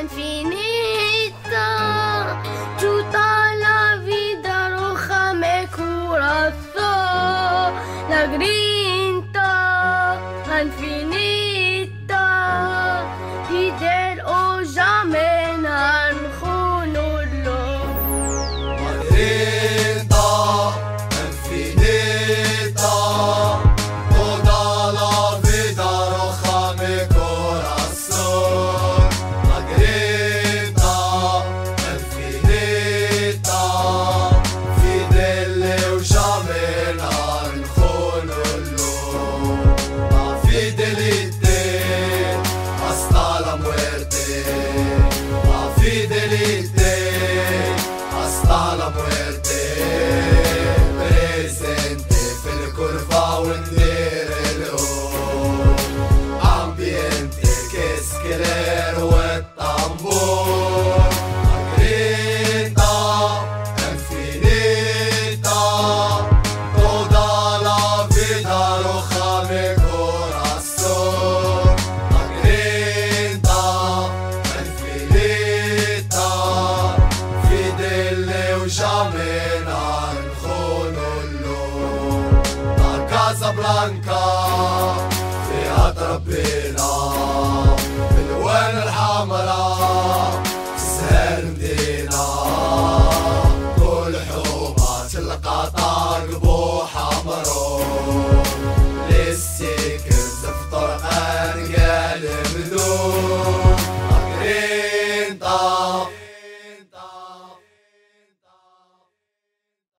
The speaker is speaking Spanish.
infinita, chuta la vida roja me corazón, la grinta infinita. Chamena en Honolulu, Casablanca, Teatra Bay.